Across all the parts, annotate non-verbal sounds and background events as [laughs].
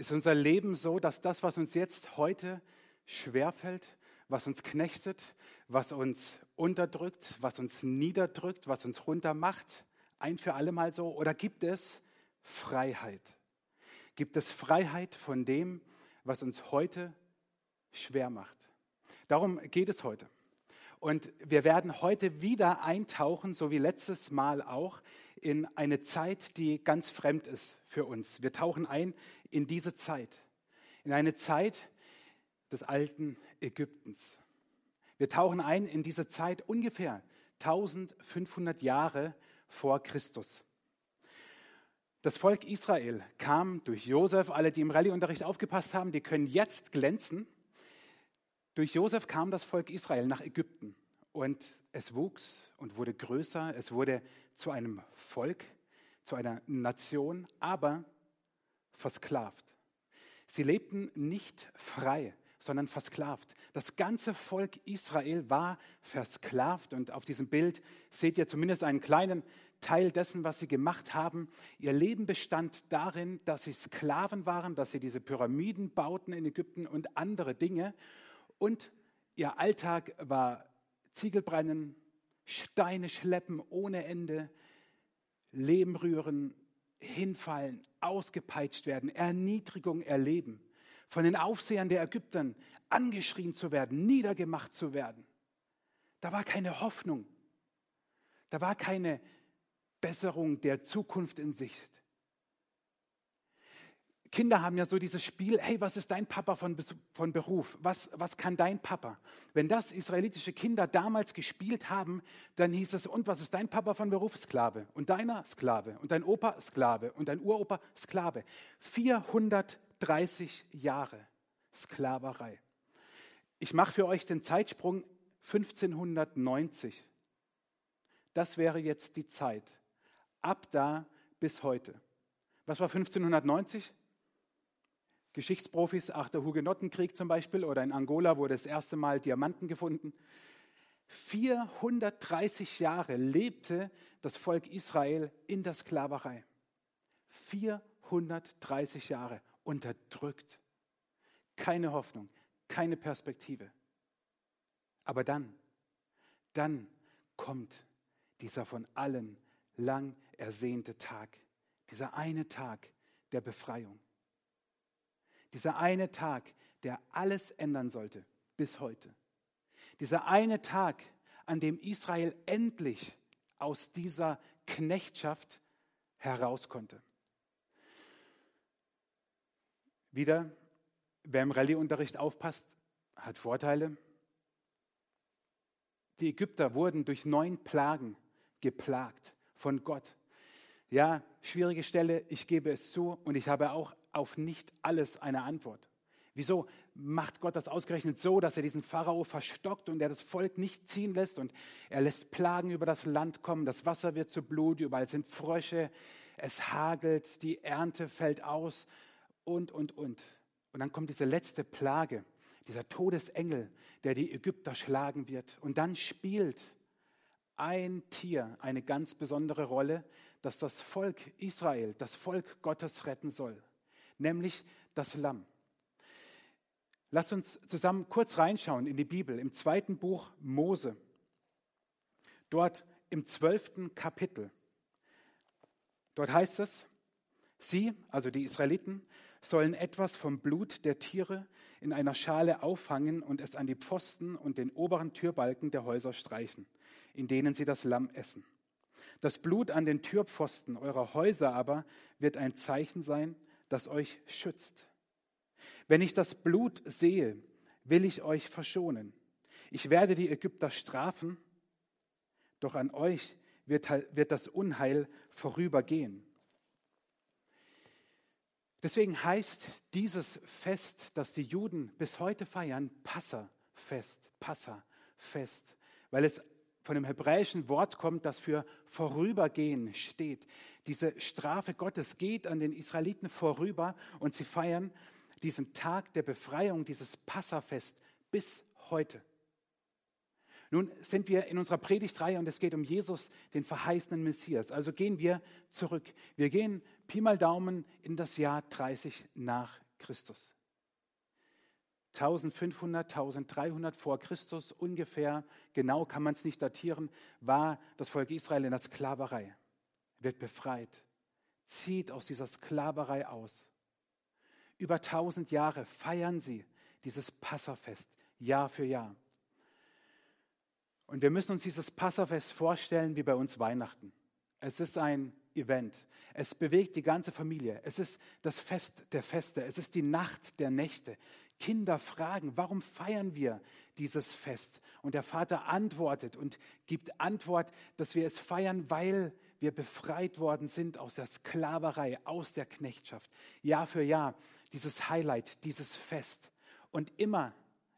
Ist unser Leben so, dass das, was uns jetzt heute schwerfällt, was uns knechtet, was uns unterdrückt, was uns niederdrückt, was uns runtermacht, ein für alle Mal so? Oder gibt es Freiheit? Gibt es Freiheit von dem, was uns heute schwer macht? Darum geht es heute. Und wir werden heute wieder eintauchen, so wie letztes Mal auch, in eine Zeit, die ganz fremd ist für uns. Wir tauchen ein in diese Zeit, in eine Zeit des alten Ägyptens. Wir tauchen ein in diese Zeit ungefähr 1500 Jahre vor Christus. Das Volk Israel kam durch Josef, alle, die im Rallyeunterricht aufgepasst haben, die können jetzt glänzen. Durch Josef kam das Volk Israel nach Ägypten und es wuchs und wurde größer, es wurde zu einem Volk, zu einer Nation, aber versklavt. Sie lebten nicht frei, sondern versklavt. Das ganze Volk Israel war versklavt und auf diesem Bild seht ihr zumindest einen kleinen Teil dessen, was sie gemacht haben. Ihr Leben bestand darin, dass sie Sklaven waren, dass sie diese Pyramiden bauten in Ägypten und andere Dinge. Und ihr Alltag war Ziegelbrennen, Steine schleppen ohne Ende, Leben rühren, hinfallen, ausgepeitscht werden, Erniedrigung erleben, von den Aufsehern der Ägyptern angeschrien zu werden, niedergemacht zu werden. Da war keine Hoffnung. Da war keine Besserung der Zukunft in Sicht. Kinder haben ja so dieses Spiel, hey, was ist dein Papa von, von Beruf? Was, was kann dein Papa? Wenn das israelitische Kinder damals gespielt haben, dann hieß es, und was ist dein Papa von Beruf? Sklave. Und deiner Sklave. Und dein Opa Sklave. Und dein Uropa Sklave. 430 Jahre Sklaverei. Ich mache für euch den Zeitsprung 1590. Das wäre jetzt die Zeit. Ab da bis heute. Was war 1590? Geschichtsprofis, ach der Hugenottenkrieg zum Beispiel oder in Angola wurde das erste Mal Diamanten gefunden. 430 Jahre lebte das Volk Israel in der Sklaverei. 430 Jahre unterdrückt. Keine Hoffnung, keine Perspektive. Aber dann, dann kommt dieser von allen lang ersehnte Tag, dieser eine Tag der Befreiung. Dieser eine Tag, der alles ändern sollte bis heute. Dieser eine Tag, an dem Israel endlich aus dieser Knechtschaft heraus konnte. Wieder, wer im Rallyeunterricht aufpasst, hat Vorteile. Die Ägypter wurden durch neun Plagen geplagt von Gott. Ja, schwierige Stelle, ich gebe es zu und ich habe auch auf nicht alles eine Antwort. Wieso macht Gott das ausgerechnet so, dass er diesen Pharao verstockt und er das Volk nicht ziehen lässt und er lässt Plagen über das Land kommen, das Wasser wird zu Blut, überall sind Frösche, es hagelt, die Ernte fällt aus und, und, und. Und dann kommt diese letzte Plage, dieser Todesengel, der die Ägypter schlagen wird. Und dann spielt ein Tier eine ganz besondere Rolle, das das Volk Israel, das Volk Gottes retten soll nämlich das Lamm. Lass uns zusammen kurz reinschauen in die Bibel, im zweiten Buch Mose. Dort im zwölften Kapitel. Dort heißt es, sie, also die Israeliten, sollen etwas vom Blut der Tiere in einer Schale auffangen und es an die Pfosten und den oberen Türbalken der Häuser streichen, in denen sie das Lamm essen. Das Blut an den Türpfosten eurer Häuser aber wird ein Zeichen sein, das euch schützt. Wenn ich das Blut sehe, will ich euch verschonen. Ich werde die Ägypter strafen, doch an euch wird, wird das Unheil vorübergehen. Deswegen heißt dieses Fest, das die Juden bis heute feiern, Passafest, Passafest, weil es von dem hebräischen Wort kommt, das für vorübergehen steht. Diese Strafe Gottes geht an den Israeliten vorüber und sie feiern diesen Tag der Befreiung, dieses Passafest bis heute. Nun sind wir in unserer Predigtreihe und es geht um Jesus, den verheißenen Messias. Also gehen wir zurück. Wir gehen Pi mal Daumen in das Jahr 30 nach Christus. 1500, 1300 vor Christus ungefähr, genau kann man es nicht datieren, war das Volk Israel in der Sklaverei, wird befreit, zieht aus dieser Sklaverei aus. Über 1000 Jahre feiern sie dieses Passafest, Jahr für Jahr. Und wir müssen uns dieses Passafest vorstellen wie bei uns Weihnachten. Es ist ein Event. Es bewegt die ganze Familie. Es ist das Fest der Feste. Es ist die Nacht der Nächte. Kinder fragen, warum feiern wir dieses Fest? Und der Vater antwortet und gibt Antwort, dass wir es feiern, weil wir befreit worden sind aus der Sklaverei, aus der Knechtschaft. Jahr für Jahr dieses Highlight, dieses Fest. Und immer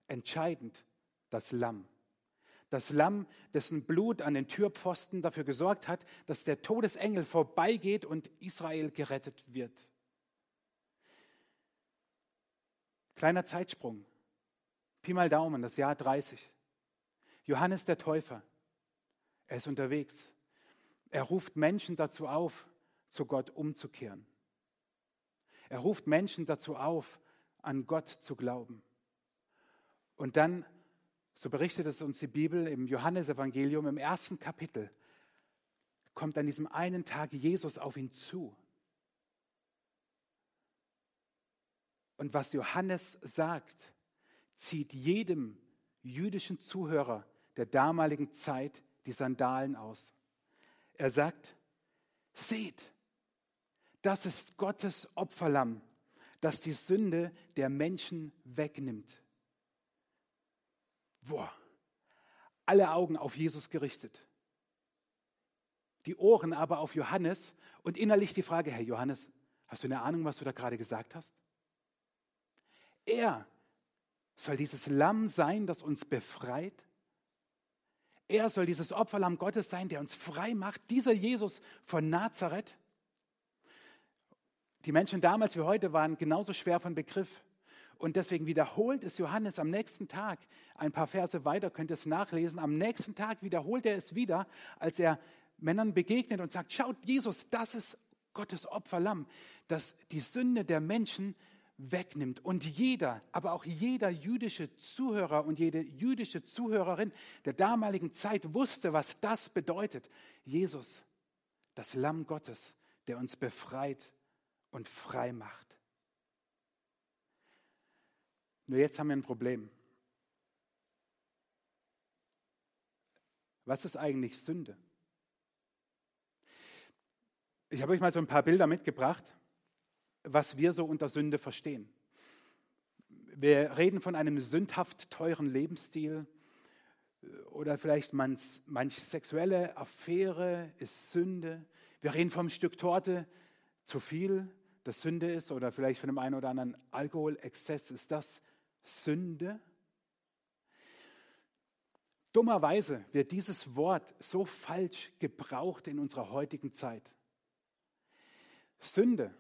entscheidend das Lamm. Das Lamm, dessen Blut an den Türpfosten dafür gesorgt hat, dass der Todesengel vorbeigeht und Israel gerettet wird. Kleiner Zeitsprung. Pi mal Daumen, das Jahr 30. Johannes der Täufer. Er ist unterwegs. Er ruft Menschen dazu auf, zu Gott umzukehren. Er ruft Menschen dazu auf, an Gott zu glauben. Und dann, so berichtet es uns die Bibel im Johannesevangelium im ersten Kapitel, kommt an diesem einen Tag Jesus auf ihn zu Und was Johannes sagt, zieht jedem jüdischen Zuhörer der damaligen Zeit die Sandalen aus. Er sagt, seht, das ist Gottes Opferlamm, das die Sünde der Menschen wegnimmt. Boah, alle Augen auf Jesus gerichtet. Die Ohren aber auf Johannes und innerlich die Frage, Herr Johannes, hast du eine Ahnung, was du da gerade gesagt hast? Er soll dieses Lamm sein, das uns befreit. Er soll dieses Opferlamm Gottes sein, der uns frei macht. Dieser Jesus von Nazareth. Die Menschen damals wie heute waren genauso schwer von Begriff. Und deswegen wiederholt es Johannes am nächsten Tag, ein paar Verse weiter könnt ihr es nachlesen, am nächsten Tag wiederholt er es wieder, als er Männern begegnet und sagt, schaut Jesus, das ist Gottes Opferlamm, das die Sünde der Menschen wegnimmt. Und jeder, aber auch jeder jüdische Zuhörer und jede jüdische Zuhörerin der damaligen Zeit wusste, was das bedeutet. Jesus, das Lamm Gottes, der uns befreit und frei macht. Nur jetzt haben wir ein Problem. Was ist eigentlich Sünde? Ich habe euch mal so ein paar Bilder mitgebracht was wir so unter Sünde verstehen. Wir reden von einem sündhaft teuren Lebensstil oder vielleicht manch, manch sexuelle Affäre ist Sünde. Wir reden vom Stück Torte zu viel, das Sünde ist oder vielleicht von dem einen oder anderen Alkoholexzess ist das Sünde. Dummerweise wird dieses Wort so falsch gebraucht in unserer heutigen Zeit. Sünde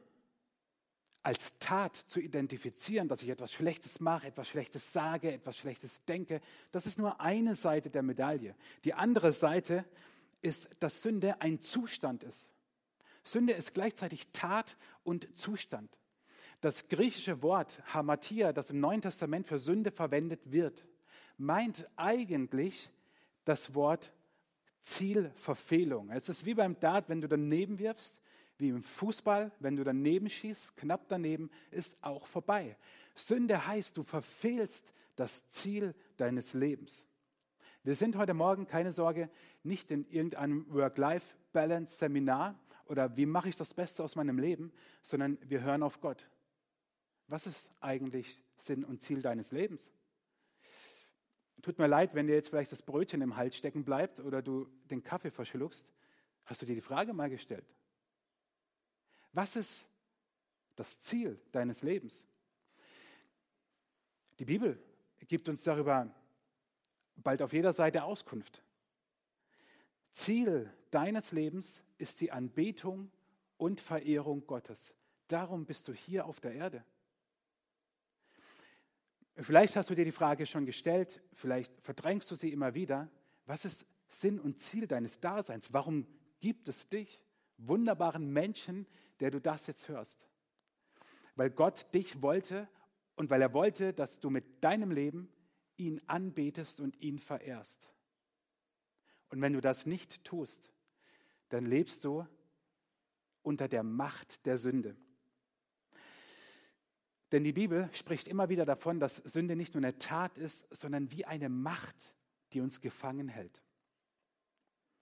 als Tat zu identifizieren, dass ich etwas Schlechtes mache, etwas Schlechtes sage, etwas Schlechtes denke, das ist nur eine Seite der Medaille. Die andere Seite ist, dass Sünde ein Zustand ist. Sünde ist gleichzeitig Tat und Zustand. Das griechische Wort Hamatia, das im Neuen Testament für Sünde verwendet wird, meint eigentlich das Wort Zielverfehlung. Es ist wie beim Dart, wenn du daneben wirfst, wie im Fußball, wenn du daneben schießt, knapp daneben, ist auch vorbei. Sünde heißt, du verfehlst das Ziel deines Lebens. Wir sind heute Morgen, keine Sorge, nicht in irgendeinem Work-Life-Balance-Seminar oder wie mache ich das Beste aus meinem Leben, sondern wir hören auf Gott. Was ist eigentlich Sinn und Ziel deines Lebens? Tut mir leid, wenn dir jetzt vielleicht das Brötchen im Hals stecken bleibt oder du den Kaffee verschluckst. Hast du dir die Frage mal gestellt? Was ist das Ziel deines Lebens? Die Bibel gibt uns darüber bald auf jeder Seite Auskunft. Ziel deines Lebens ist die Anbetung und Verehrung Gottes. Darum bist du hier auf der Erde. Vielleicht hast du dir die Frage schon gestellt, vielleicht verdrängst du sie immer wieder. Was ist Sinn und Ziel deines Daseins? Warum gibt es dich? Wunderbaren Menschen, der du das jetzt hörst. weil Gott dich wollte und weil er wollte, dass du mit deinem Leben ihn anbetest und ihn verehrst. Und wenn du das nicht tust, dann lebst du unter der Macht der Sünde. Denn die Bibel spricht immer wieder davon, dass Sünde nicht nur eine Tat ist, sondern wie eine Macht, die uns gefangen hält.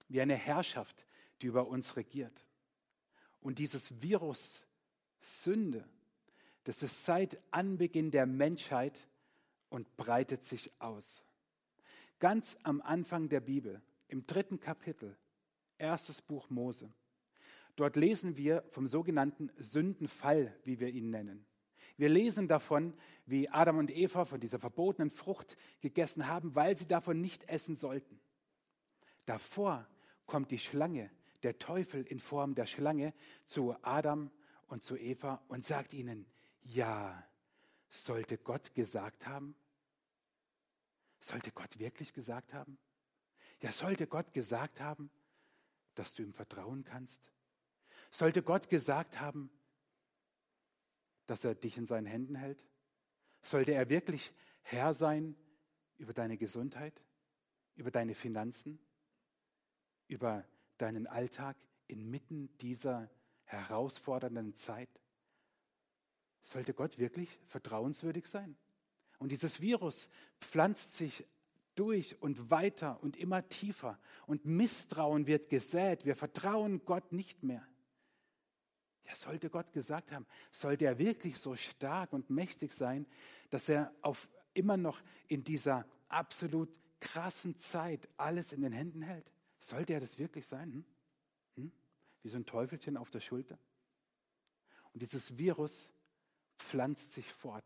Wie eine Herrschaft, die über uns regiert. Und dieses Virus Sünde, das ist seit Anbeginn der Menschheit und breitet sich aus. Ganz am Anfang der Bibel, im dritten Kapitel, erstes Buch Mose. Dort lesen wir vom sogenannten Sündenfall, wie wir ihn nennen. Wir lesen davon, wie Adam und Eva von dieser verbotenen Frucht gegessen haben, weil sie davon nicht essen sollten. Davor kommt die Schlange, der Teufel in Form der Schlange, zu Adam und zu Eva und sagt ihnen, ja, sollte Gott gesagt haben? Sollte Gott wirklich gesagt haben? Ja, sollte Gott gesagt haben, dass du ihm vertrauen kannst? Sollte Gott gesagt haben, dass er dich in seinen Händen hält? Sollte er wirklich Herr sein über deine Gesundheit, über deine Finanzen, über deinen Alltag inmitten dieser herausfordernden Zeit? Sollte Gott wirklich vertrauenswürdig sein? Und dieses Virus pflanzt sich durch und weiter und immer tiefer. Und Misstrauen wird gesät. Wir vertrauen Gott nicht mehr. Ja, sollte Gott gesagt haben, sollte er wirklich so stark und mächtig sein, dass er auf immer noch in dieser absolut krassen Zeit alles in den Händen hält? Sollte er das wirklich sein? Hm? Hm? Wie so ein Teufelchen auf der Schulter? Und dieses Virus pflanzt sich fort.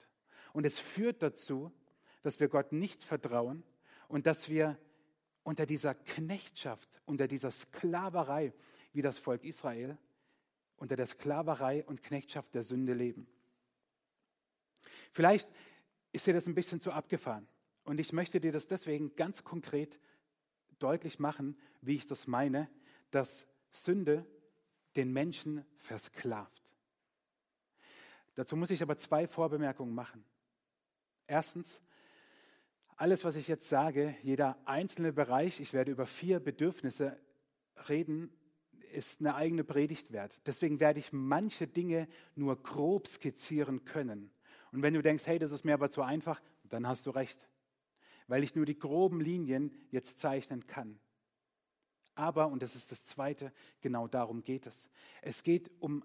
Und es führt dazu, dass wir Gott nicht vertrauen und dass wir unter dieser Knechtschaft, unter dieser Sklaverei, wie das Volk Israel, unter der Sklaverei und Knechtschaft der Sünde leben. Vielleicht ist dir das ein bisschen zu abgefahren. Und ich möchte dir das deswegen ganz konkret deutlich machen, wie ich das meine, dass Sünde den Menschen versklavt. Dazu muss ich aber zwei Vorbemerkungen machen. Erstens, alles, was ich jetzt sage, jeder einzelne Bereich, ich werde über vier Bedürfnisse reden, ist eine eigene Predigt wert. Deswegen werde ich manche Dinge nur grob skizzieren können. Und wenn du denkst, hey, das ist mir aber zu einfach, dann hast du recht, weil ich nur die groben Linien jetzt zeichnen kann. Aber, und das ist das Zweite, genau darum geht es. Es geht um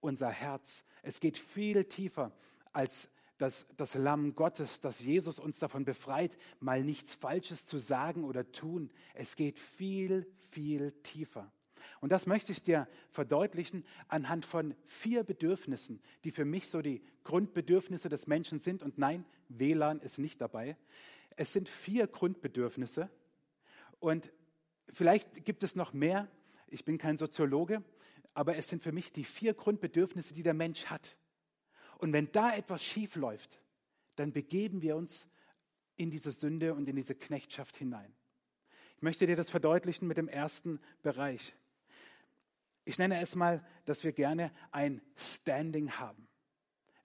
unser Herz. Es geht viel tiefer als das, das Lamm Gottes, dass Jesus uns davon befreit, mal nichts Falsches zu sagen oder tun. Es geht viel, viel tiefer. Und das möchte ich dir verdeutlichen anhand von vier Bedürfnissen, die für mich so die Grundbedürfnisse des Menschen sind. Und nein, WLAN ist nicht dabei. Es sind vier Grundbedürfnisse. Und vielleicht gibt es noch mehr. Ich bin kein Soziologe, aber es sind für mich die vier Grundbedürfnisse, die der Mensch hat. Und wenn da etwas schief läuft, dann begeben wir uns in diese Sünde und in diese Knechtschaft hinein. Ich möchte dir das verdeutlichen mit dem ersten Bereich. Ich nenne es mal, dass wir gerne ein Standing haben.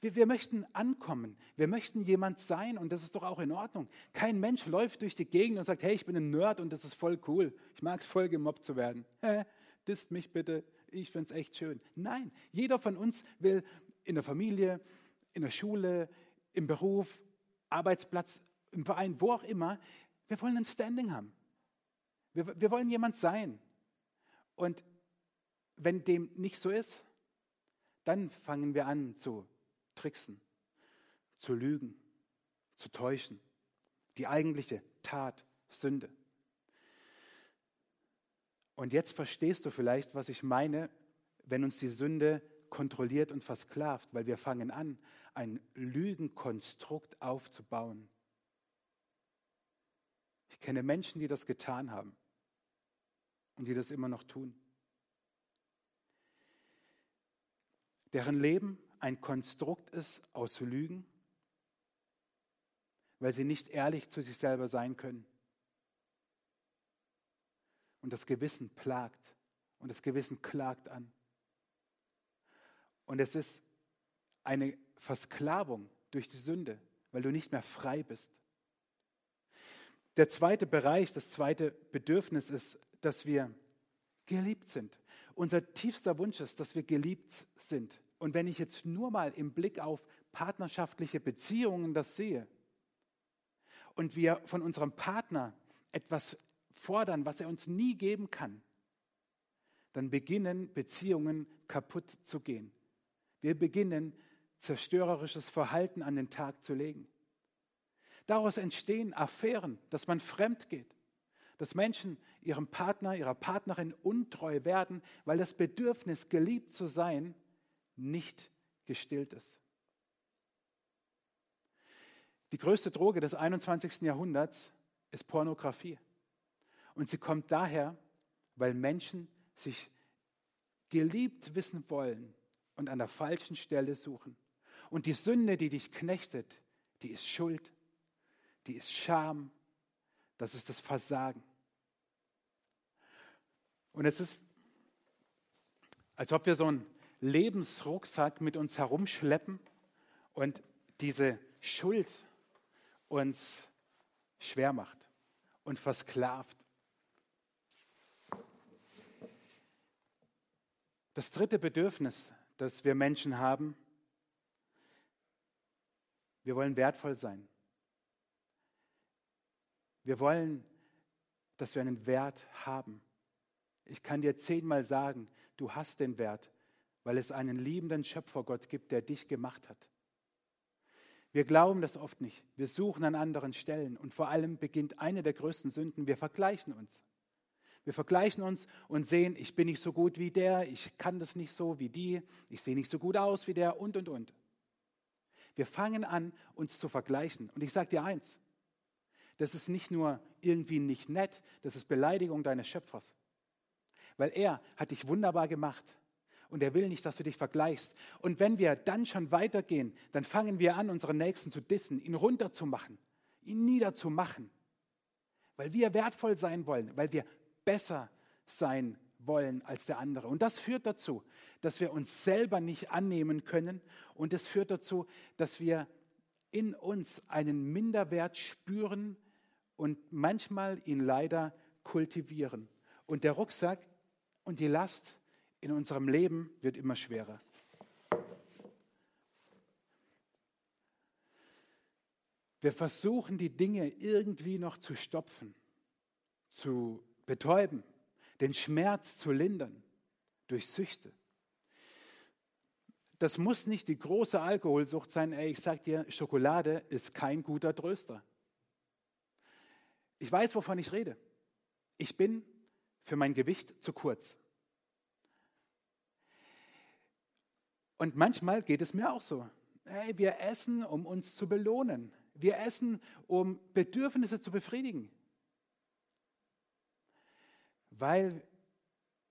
Wir, wir, möchten ankommen. Wir möchten jemand sein und das ist doch auch in Ordnung. Kein Mensch läuft durch die Gegend und sagt, hey, ich bin ein Nerd und das ist voll cool. Ich mag es voll gemobbt zu werden. [laughs] Hä, disst mich bitte. Ich finde es echt schön. Nein, jeder von uns will in der Familie, in der Schule, im Beruf, Arbeitsplatz, im Verein, wo auch immer, wir wollen ein Standing haben. Wir, wir wollen jemand sein. Und wenn dem nicht so ist, dann fangen wir an zu tricksen, zu lügen, zu täuschen. Die eigentliche Tat, Sünde. Und jetzt verstehst du vielleicht, was ich meine, wenn uns die Sünde kontrolliert und versklavt, weil wir fangen an, ein Lügenkonstrukt aufzubauen. Ich kenne Menschen, die das getan haben und die das immer noch tun. Deren Leben ein Konstrukt ist aus Lügen, weil sie nicht ehrlich zu sich selber sein können. Und das Gewissen plagt und das Gewissen klagt an. Und es ist eine Versklavung durch die Sünde, weil du nicht mehr frei bist. Der zweite Bereich, das zweite Bedürfnis ist, dass wir geliebt sind. Unser tiefster Wunsch ist, dass wir geliebt sind. Und wenn ich jetzt nur mal im Blick auf partnerschaftliche Beziehungen das sehe und wir von unserem Partner etwas fordern, was er uns nie geben kann, dann beginnen Beziehungen kaputt zu gehen. Wir beginnen zerstörerisches Verhalten an den Tag zu legen. Daraus entstehen Affären, dass man fremd geht, dass Menschen ihrem Partner, ihrer Partnerin untreu werden, weil das Bedürfnis, geliebt zu sein, nicht gestillt ist. Die größte Droge des 21. Jahrhunderts ist Pornografie. Und sie kommt daher, weil Menschen sich geliebt wissen wollen und an der falschen Stelle suchen. Und die Sünde, die dich knechtet, die ist Schuld, die ist Scham, das ist das Versagen. Und es ist, als ob wir so einen Lebensrucksack mit uns herumschleppen und diese Schuld uns schwer macht und versklavt. Das dritte Bedürfnis, das wir Menschen haben, wir wollen wertvoll sein. Wir wollen, dass wir einen Wert haben. Ich kann dir zehnmal sagen, du hast den Wert, weil es einen liebenden Schöpfergott gibt, der dich gemacht hat. Wir glauben das oft nicht. Wir suchen an anderen Stellen. Und vor allem beginnt eine der größten Sünden, wir vergleichen uns. Wir vergleichen uns und sehen, ich bin nicht so gut wie der, ich kann das nicht so wie die, ich sehe nicht so gut aus wie der und, und, und. Wir fangen an, uns zu vergleichen. Und ich sage dir eins, das ist nicht nur irgendwie nicht nett, das ist Beleidigung deines Schöpfers. Weil er hat dich wunderbar gemacht und er will nicht, dass du dich vergleichst. Und wenn wir dann schon weitergehen, dann fangen wir an, unseren Nächsten zu dissen, ihn runterzumachen, ihn niederzumachen, weil wir wertvoll sein wollen, weil wir besser sein wollen als der andere. Und das führt dazu, dass wir uns selber nicht annehmen können und es führt dazu, dass wir in uns einen Minderwert spüren und manchmal ihn leider kultivieren. Und der Rucksack und die Last in unserem Leben wird immer schwerer. Wir versuchen die Dinge irgendwie noch zu stopfen, zu betäuben, den Schmerz zu lindern durch Süchte. Das muss nicht die große Alkoholsucht sein. Ey, ich sag dir, Schokolade ist kein guter Tröster. Ich weiß, wovon ich rede. Ich bin für mein Gewicht zu kurz. Und manchmal geht es mir auch so. Hey, wir essen, um uns zu belohnen. Wir essen, um Bedürfnisse zu befriedigen. Weil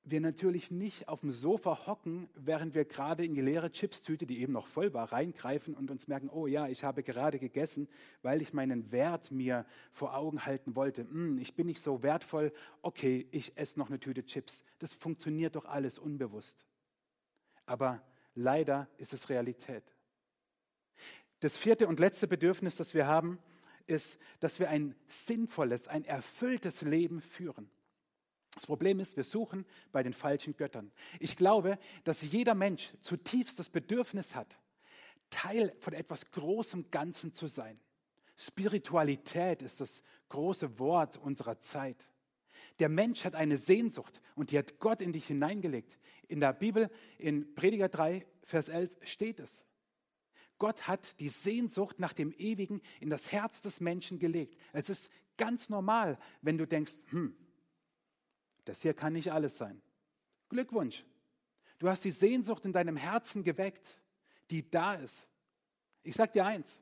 wir natürlich nicht auf dem Sofa hocken, während wir gerade in die leere Chipstüte, die eben noch voll war, reingreifen und uns merken, oh ja, ich habe gerade gegessen, weil ich meinen Wert mir vor Augen halten wollte. Hm, ich bin nicht so wertvoll, okay, ich esse noch eine Tüte Chips. Das funktioniert doch alles unbewusst. Aber leider ist es Realität. Das vierte und letzte Bedürfnis, das wir haben, ist, dass wir ein sinnvolles, ein erfülltes Leben führen. Das Problem ist, wir suchen bei den falschen Göttern. Ich glaube, dass jeder Mensch zutiefst das Bedürfnis hat, Teil von etwas Großem Ganzen zu sein. Spiritualität ist das große Wort unserer Zeit. Der Mensch hat eine Sehnsucht und die hat Gott in dich hineingelegt. In der Bibel, in Prediger 3, Vers 11 steht es. Gott hat die Sehnsucht nach dem Ewigen in das Herz des Menschen gelegt. Es ist ganz normal, wenn du denkst, hm, das hier kann nicht alles sein. Glückwunsch. Du hast die Sehnsucht in deinem Herzen geweckt, die da ist. Ich sage dir eins.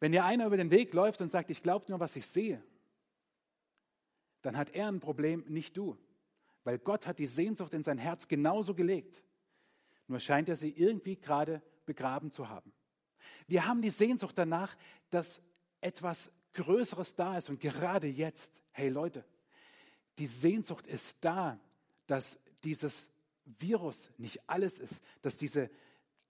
Wenn dir einer über den Weg läuft und sagt, ich glaube nur, was ich sehe, dann hat er ein Problem, nicht du. Weil Gott hat die Sehnsucht in sein Herz genauso gelegt. Nur scheint er sie irgendwie gerade begraben zu haben. Wir haben die Sehnsucht danach, dass etwas Größeres da ist. Und gerade jetzt, hey Leute, die Sehnsucht ist da, dass dieses Virus nicht alles ist, dass diese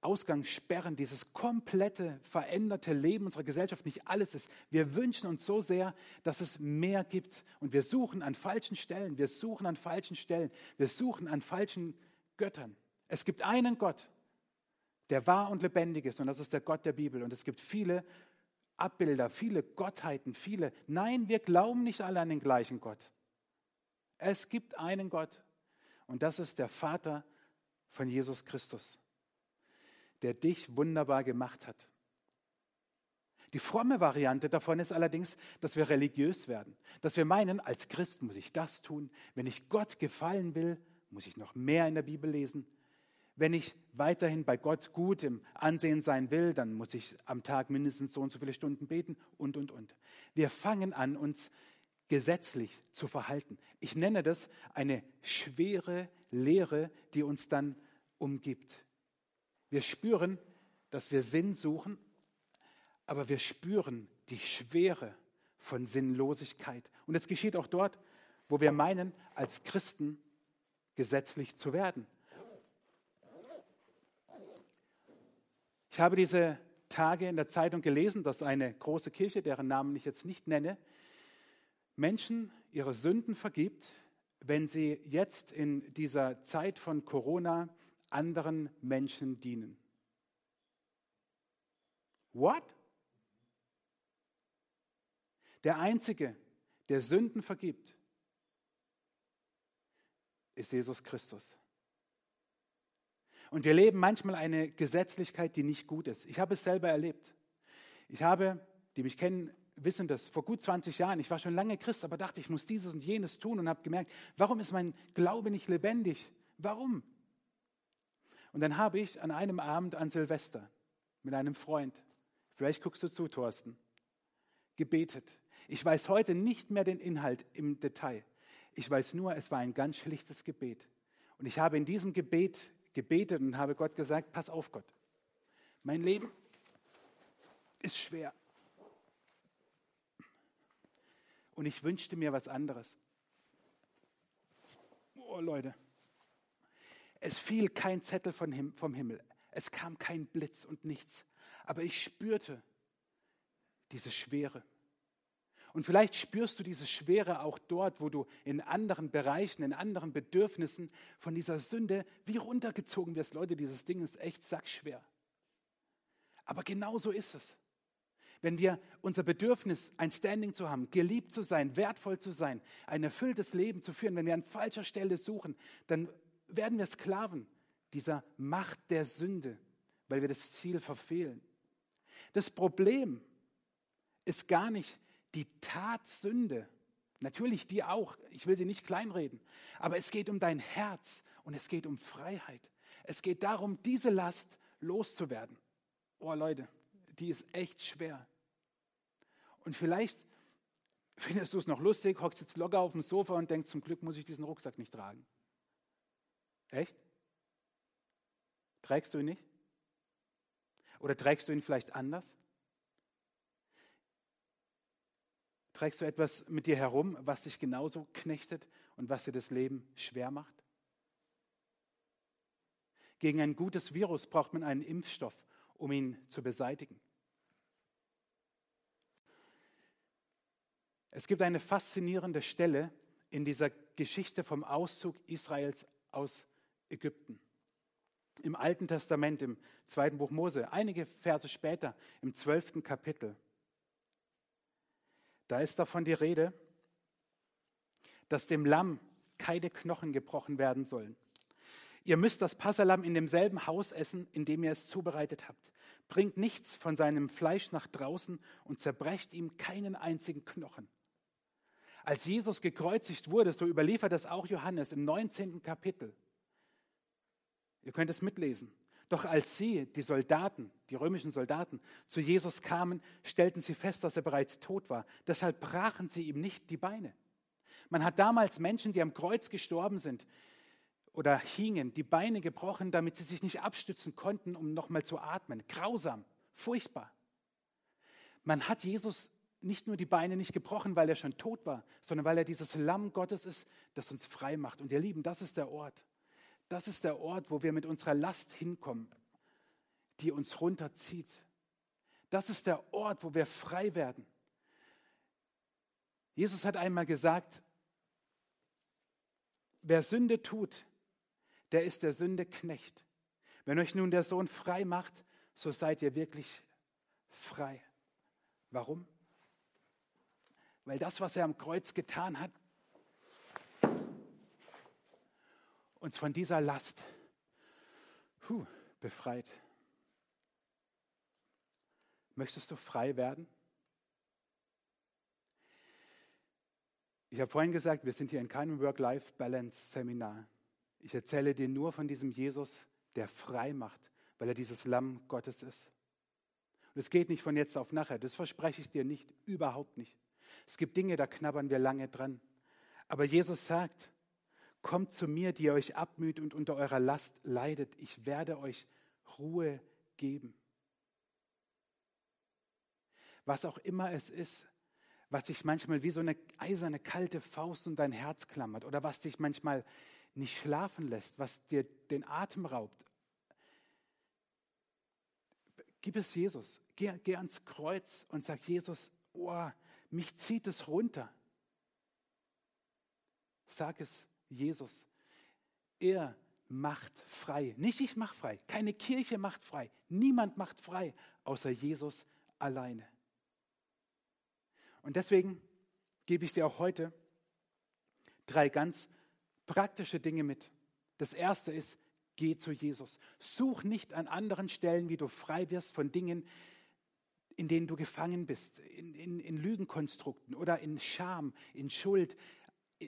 Ausgangssperren, dieses komplette veränderte Leben unserer Gesellschaft nicht alles ist. Wir wünschen uns so sehr, dass es mehr gibt. Und wir suchen an falschen Stellen, wir suchen an falschen Stellen, wir suchen an falschen Göttern. Es gibt einen Gott, der wahr und lebendig ist, und das ist der Gott der Bibel. Und es gibt viele Abbilder, viele Gottheiten, viele. Nein, wir glauben nicht alle an den gleichen Gott. Es gibt einen Gott, und das ist der Vater von Jesus Christus der dich wunderbar gemacht hat. Die fromme Variante davon ist allerdings, dass wir religiös werden, dass wir meinen, als Christ muss ich das tun, wenn ich Gott gefallen will, muss ich noch mehr in der Bibel lesen. Wenn ich weiterhin bei Gott gut im Ansehen sein will, dann muss ich am Tag mindestens so und so viele Stunden beten und, und, und. Wir fangen an, uns gesetzlich zu verhalten. Ich nenne das eine schwere Lehre, die uns dann umgibt. Wir spüren, dass wir Sinn suchen, aber wir spüren die Schwere von Sinnlosigkeit. Und es geschieht auch dort, wo wir meinen, als Christen gesetzlich zu werden. Ich habe diese Tage in der Zeitung gelesen, dass eine große Kirche, deren Namen ich jetzt nicht nenne, Menschen ihre Sünden vergibt, wenn sie jetzt in dieser Zeit von Corona anderen Menschen dienen. What? Der Einzige, der Sünden vergibt, ist Jesus Christus. Und wir leben manchmal eine Gesetzlichkeit, die nicht gut ist. Ich habe es selber erlebt. Ich habe, die mich kennen, wissen das, vor gut 20 Jahren, ich war schon lange Christ, aber dachte, ich muss dieses und jenes tun und habe gemerkt, warum ist mein Glaube nicht lebendig? Warum? Und dann habe ich an einem Abend an Silvester mit einem Freund, vielleicht guckst du zu, Thorsten, gebetet. Ich weiß heute nicht mehr den Inhalt im Detail. Ich weiß nur, es war ein ganz schlichtes Gebet. Und ich habe in diesem Gebet gebetet und habe Gott gesagt, pass auf Gott, mein Leben ist schwer. Und ich wünschte mir was anderes. Oh Leute, es fiel kein Zettel vom Himmel. Es kam kein Blitz und nichts. Aber ich spürte diese Schwere. Und vielleicht spürst du diese Schwere auch dort, wo du in anderen Bereichen, in anderen Bedürfnissen von dieser Sünde wie runtergezogen wirst. Leute, dieses Ding ist echt sackschwer. Aber genau so ist es. Wenn wir unser Bedürfnis, ein Standing zu haben, geliebt zu sein, wertvoll zu sein, ein erfülltes Leben zu führen, wenn wir an falscher Stelle suchen, dann werden wir Sklaven dieser Macht der Sünde, weil wir das Ziel verfehlen. Das Problem ist gar nicht die Tatsünde, natürlich die auch, ich will sie nicht kleinreden, aber es geht um dein Herz und es geht um Freiheit. Es geht darum, diese Last loszuwerden. Oh Leute, die ist echt schwer. Und vielleicht findest du es noch lustig, hockst jetzt locker auf dem Sofa und denkst, zum Glück muss ich diesen Rucksack nicht tragen. Echt? Trägst du ihn nicht? Oder trägst du ihn vielleicht anders? Trägst du etwas mit dir herum, was dich genauso knechtet und was dir das Leben schwer macht? Gegen ein gutes Virus braucht man einen Impfstoff, um ihn zu beseitigen. Es gibt eine faszinierende Stelle in dieser Geschichte vom Auszug Israels aus Ägypten. Im Alten Testament, im zweiten Buch Mose, einige Verse später, im zwölften Kapitel, da ist davon die Rede, dass dem Lamm keine Knochen gebrochen werden sollen. Ihr müsst das Passalam in demselben Haus essen, in dem ihr es zubereitet habt. Bringt nichts von seinem Fleisch nach draußen und zerbrecht ihm keinen einzigen Knochen. Als Jesus gekreuzigt wurde, so überliefert das auch Johannes im 19. Kapitel, Ihr könnt es mitlesen. Doch als sie, die Soldaten, die römischen Soldaten, zu Jesus kamen, stellten sie fest, dass er bereits tot war. Deshalb brachen sie ihm nicht die Beine. Man hat damals Menschen, die am Kreuz gestorben sind oder hingen, die Beine gebrochen, damit sie sich nicht abstützen konnten, um nochmal zu atmen. Grausam, furchtbar. Man hat Jesus nicht nur die Beine nicht gebrochen, weil er schon tot war, sondern weil er dieses Lamm Gottes ist, das uns frei macht. Und ihr Lieben, das ist der Ort. Das ist der Ort, wo wir mit unserer Last hinkommen. die uns runterzieht. Das ist der Ort, wo wir frei werden. Jesus hat einmal gesagt, wer Sünde tut, der ist der Sünde Knecht. Wenn euch nun der Sohn frei macht, so seid ihr wirklich frei. Warum? Weil das, was er am Kreuz getan hat, uns von dieser Last puh, befreit. Möchtest du frei werden? Ich habe vorhin gesagt, wir sind hier in keinem Work-Life-Balance-Seminar. Ich erzähle dir nur von diesem Jesus, der frei macht, weil er dieses Lamm Gottes ist. Und es geht nicht von jetzt auf nachher, das verspreche ich dir nicht, überhaupt nicht. Es gibt Dinge, da knabbern wir lange dran. Aber Jesus sagt, kommt zu mir, die ihr euch abmüht und unter eurer Last leidet, ich werde euch Ruhe geben. Was auch immer es ist, was dich manchmal wie so eine eiserne kalte Faust um dein Herz klammert oder was dich manchmal nicht schlafen lässt, was dir den Atem raubt. Gib es Jesus. Geh, geh ans Kreuz und sag Jesus, oh, mich zieht es runter. Sag es Jesus. Er macht frei. Nicht ich mache frei. Keine Kirche macht frei. Niemand macht frei, außer Jesus alleine. Und deswegen gebe ich dir auch heute drei ganz praktische Dinge mit. Das erste ist, geh zu Jesus. Such nicht an anderen Stellen, wie du frei wirst von Dingen, in denen du gefangen bist, in, in, in Lügenkonstrukten oder in Scham, in Schuld,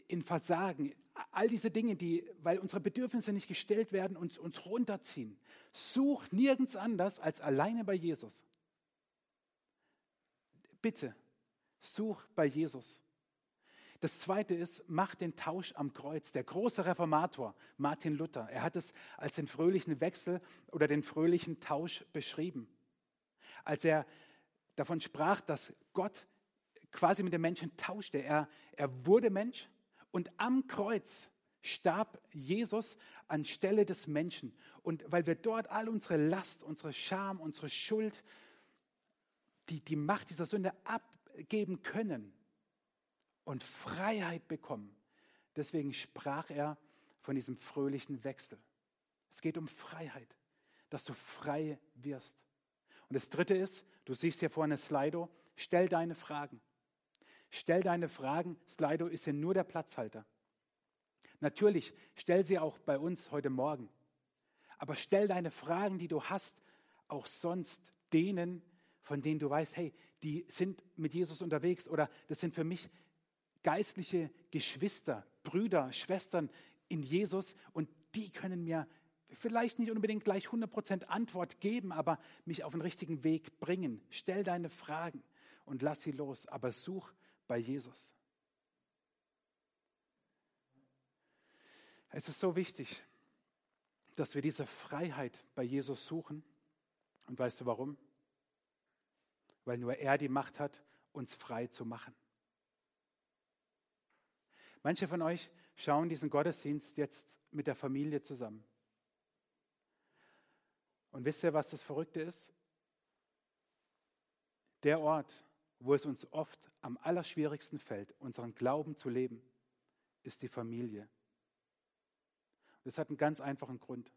in Versagen. All diese Dinge, die, weil unsere Bedürfnisse nicht gestellt werden, uns, uns runterziehen. Such nirgends anders als alleine bei Jesus. Bitte, Such bei Jesus. Das zweite ist, mach den Tausch am Kreuz. Der große Reformator Martin Luther, er hat es als den fröhlichen Wechsel oder den fröhlichen Tausch beschrieben. Als er davon sprach, dass Gott quasi mit dem Menschen tauschte. Er, er wurde Mensch und am Kreuz starb Jesus anstelle des Menschen. Und weil wir dort all unsere Last, unsere Scham, unsere Schuld, die, die Macht dieser Sünde ab, geben können und Freiheit bekommen. Deswegen sprach er von diesem fröhlichen Wechsel. Es geht um Freiheit, dass du frei wirst. Und das Dritte ist, du siehst hier vorne Slido, stell deine Fragen. Stell deine Fragen. Slido ist hier nur der Platzhalter. Natürlich, stell sie auch bei uns heute Morgen. Aber stell deine Fragen, die du hast, auch sonst denen, von denen du weißt, hey, die sind mit Jesus unterwegs oder das sind für mich geistliche Geschwister, Brüder, Schwestern in Jesus und die können mir vielleicht nicht unbedingt gleich 100% Antwort geben, aber mich auf den richtigen Weg bringen. Stell deine Fragen und lass sie los, aber such bei Jesus. Es ist so wichtig, dass wir diese Freiheit bei Jesus suchen. Und weißt du warum? weil nur er die Macht hat, uns frei zu machen. Manche von euch schauen diesen Gottesdienst jetzt mit der Familie zusammen. Und wisst ihr, was das Verrückte ist? Der Ort, wo es uns oft am allerschwierigsten fällt, unseren Glauben zu leben, ist die Familie. Das hat einen ganz einfachen Grund.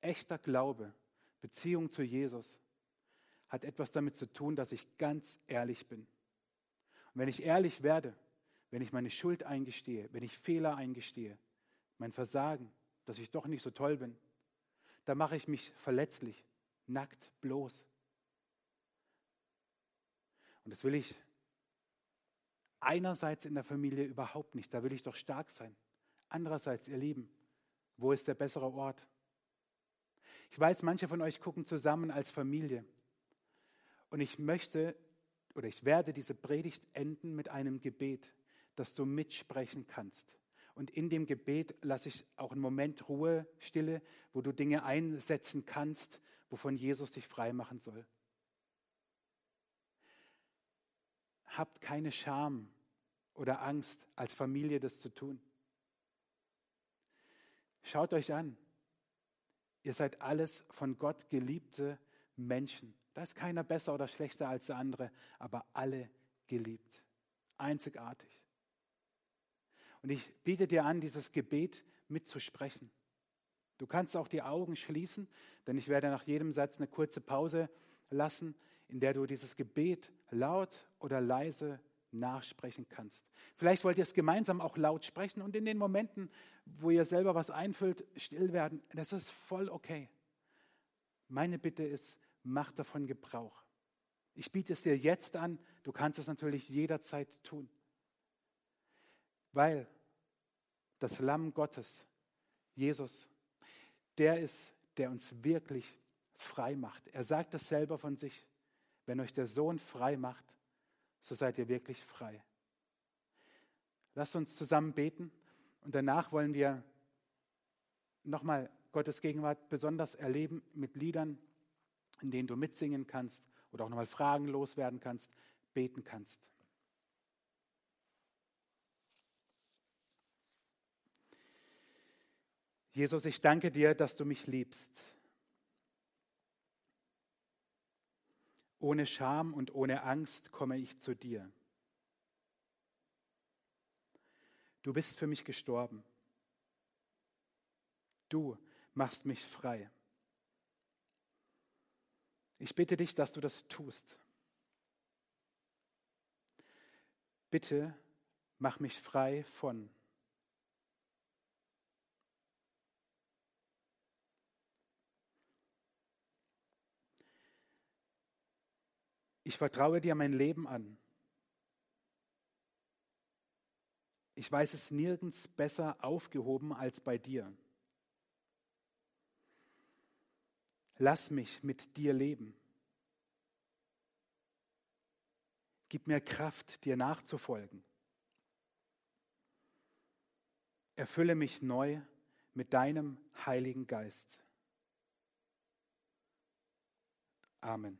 Echter Glaube, Beziehung zu Jesus, hat etwas damit zu tun, dass ich ganz ehrlich bin. Und wenn ich ehrlich werde, wenn ich meine Schuld eingestehe, wenn ich Fehler eingestehe, mein Versagen, dass ich doch nicht so toll bin, dann mache ich mich verletzlich, nackt, bloß. Und das will ich einerseits in der Familie überhaupt nicht, da will ich doch stark sein. Andererseits, ihr Lieben, wo ist der bessere Ort? Ich weiß, manche von euch gucken zusammen als Familie. Und ich möchte oder ich werde diese Predigt enden mit einem Gebet, dass du mitsprechen kannst. Und in dem Gebet lasse ich auch einen Moment Ruhe, Stille, wo du Dinge einsetzen kannst, wovon Jesus dich frei machen soll. Habt keine Scham oder Angst, als Familie das zu tun. Schaut euch an. Ihr seid alles von Gott geliebte Menschen. Da ist keiner besser oder schlechter als der andere, aber alle geliebt. Einzigartig. Und ich biete dir an, dieses Gebet mitzusprechen. Du kannst auch die Augen schließen, denn ich werde nach jedem Satz eine kurze Pause lassen, in der du dieses Gebet laut oder leise nachsprechen kannst. Vielleicht wollt ihr es gemeinsam auch laut sprechen und in den Momenten, wo ihr selber was einfüllt, still werden. Das ist voll okay. Meine Bitte ist, mach davon Gebrauch. Ich biete es dir jetzt an, du kannst es natürlich jederzeit tun. Weil das Lamm Gottes, Jesus, der ist, der uns wirklich frei macht. Er sagt es selber von sich. Wenn euch der Sohn frei macht, so seid ihr wirklich frei. Lasst uns zusammen beten und danach wollen wir nochmal Gottes Gegenwart besonders erleben mit Liedern, in denen du mitsingen kannst oder auch nochmal Fragen loswerden kannst, beten kannst. Jesus, ich danke dir, dass du mich liebst. Ohne Scham und ohne Angst komme ich zu dir. Du bist für mich gestorben. Du machst mich frei. Ich bitte dich, dass du das tust. Bitte mach mich frei von. Ich vertraue dir mein Leben an. Ich weiß es nirgends besser aufgehoben als bei dir. Lass mich mit dir leben. Gib mir Kraft, dir nachzufolgen. Erfülle mich neu mit deinem Heiligen Geist. Amen.